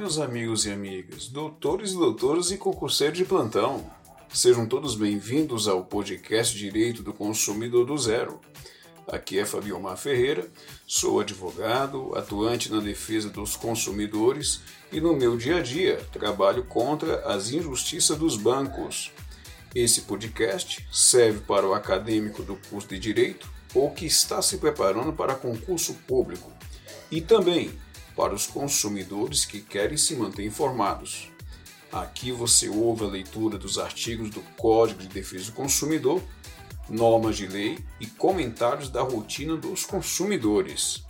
meus amigos e amigas, doutores e doutoras e concurseiros de plantão. Sejam todos bem-vindos ao podcast Direito do Consumidor do Zero. Aqui é Fabiomar Ferreira, sou advogado, atuante na defesa dos consumidores e no meu dia a dia trabalho contra as injustiças dos bancos. Esse podcast serve para o acadêmico do curso de Direito ou que está se preparando para concurso público e também para os consumidores que querem se manter informados. Aqui você ouve a leitura dos artigos do Código de Defesa do Consumidor, normas de lei e comentários da rotina dos consumidores.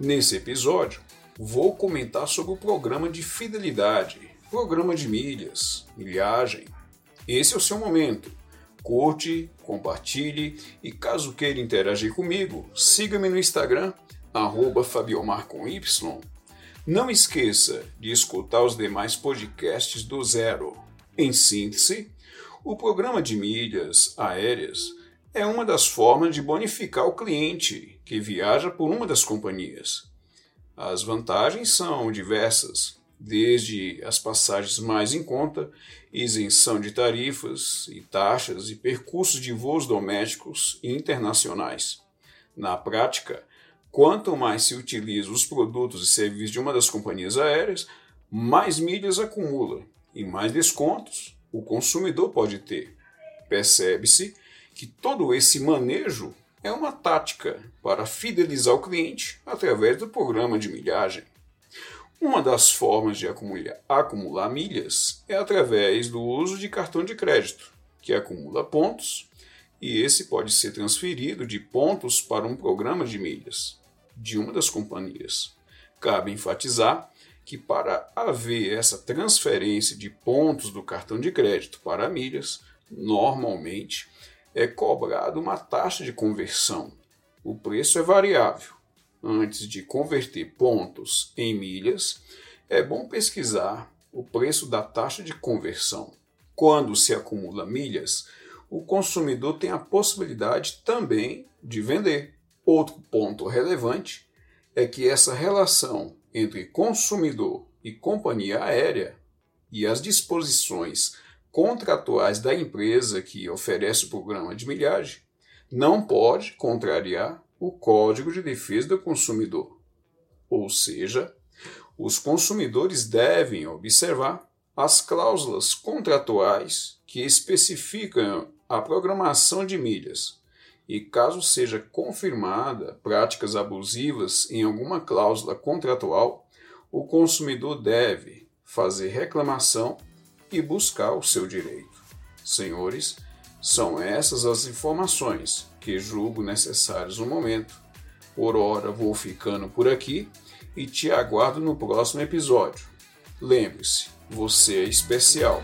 Nesse episódio, vou comentar sobre o programa de fidelidade, programa de milhas, milhagem. Esse é o seu momento. Curte, compartilhe e caso queira interagir comigo, siga-me no Instagram, arroba não esqueça de escutar os demais podcasts do Zero. Em síntese, o programa de milhas aéreas é uma das formas de bonificar o cliente que viaja por uma das companhias. As vantagens são diversas, desde as passagens mais em conta, isenção de tarifas e taxas e percursos de voos domésticos e internacionais. Na prática, Quanto mais se utiliza os produtos e serviços de uma das companhias aéreas, mais milhas acumula e mais descontos o consumidor pode ter. Percebe-se que todo esse manejo é uma tática para fidelizar o cliente através do programa de milhagem. Uma das formas de acumular, acumular milhas é através do uso de cartão de crédito, que acumula pontos e esse pode ser transferido de pontos para um programa de milhas de uma das companhias. Cabe enfatizar que para haver essa transferência de pontos do cartão de crédito para milhas, normalmente é cobrada uma taxa de conversão. O preço é variável. Antes de converter pontos em milhas, é bom pesquisar o preço da taxa de conversão. Quando se acumula milhas, o consumidor tem a possibilidade também de vender. Outro ponto relevante é que essa relação entre consumidor e companhia aérea e as disposições contratuais da empresa que oferece o programa de milhagem não pode contrariar o Código de Defesa do Consumidor. Ou seja, os consumidores devem observar as cláusulas contratuais que especificam a programação de milhas e caso seja confirmada práticas abusivas em alguma cláusula contratual, o consumidor deve fazer reclamação e buscar o seu direito. Senhores, são essas as informações que julgo necessárias no momento. Por hora vou ficando por aqui e te aguardo no próximo episódio. Lembre-se, você é especial.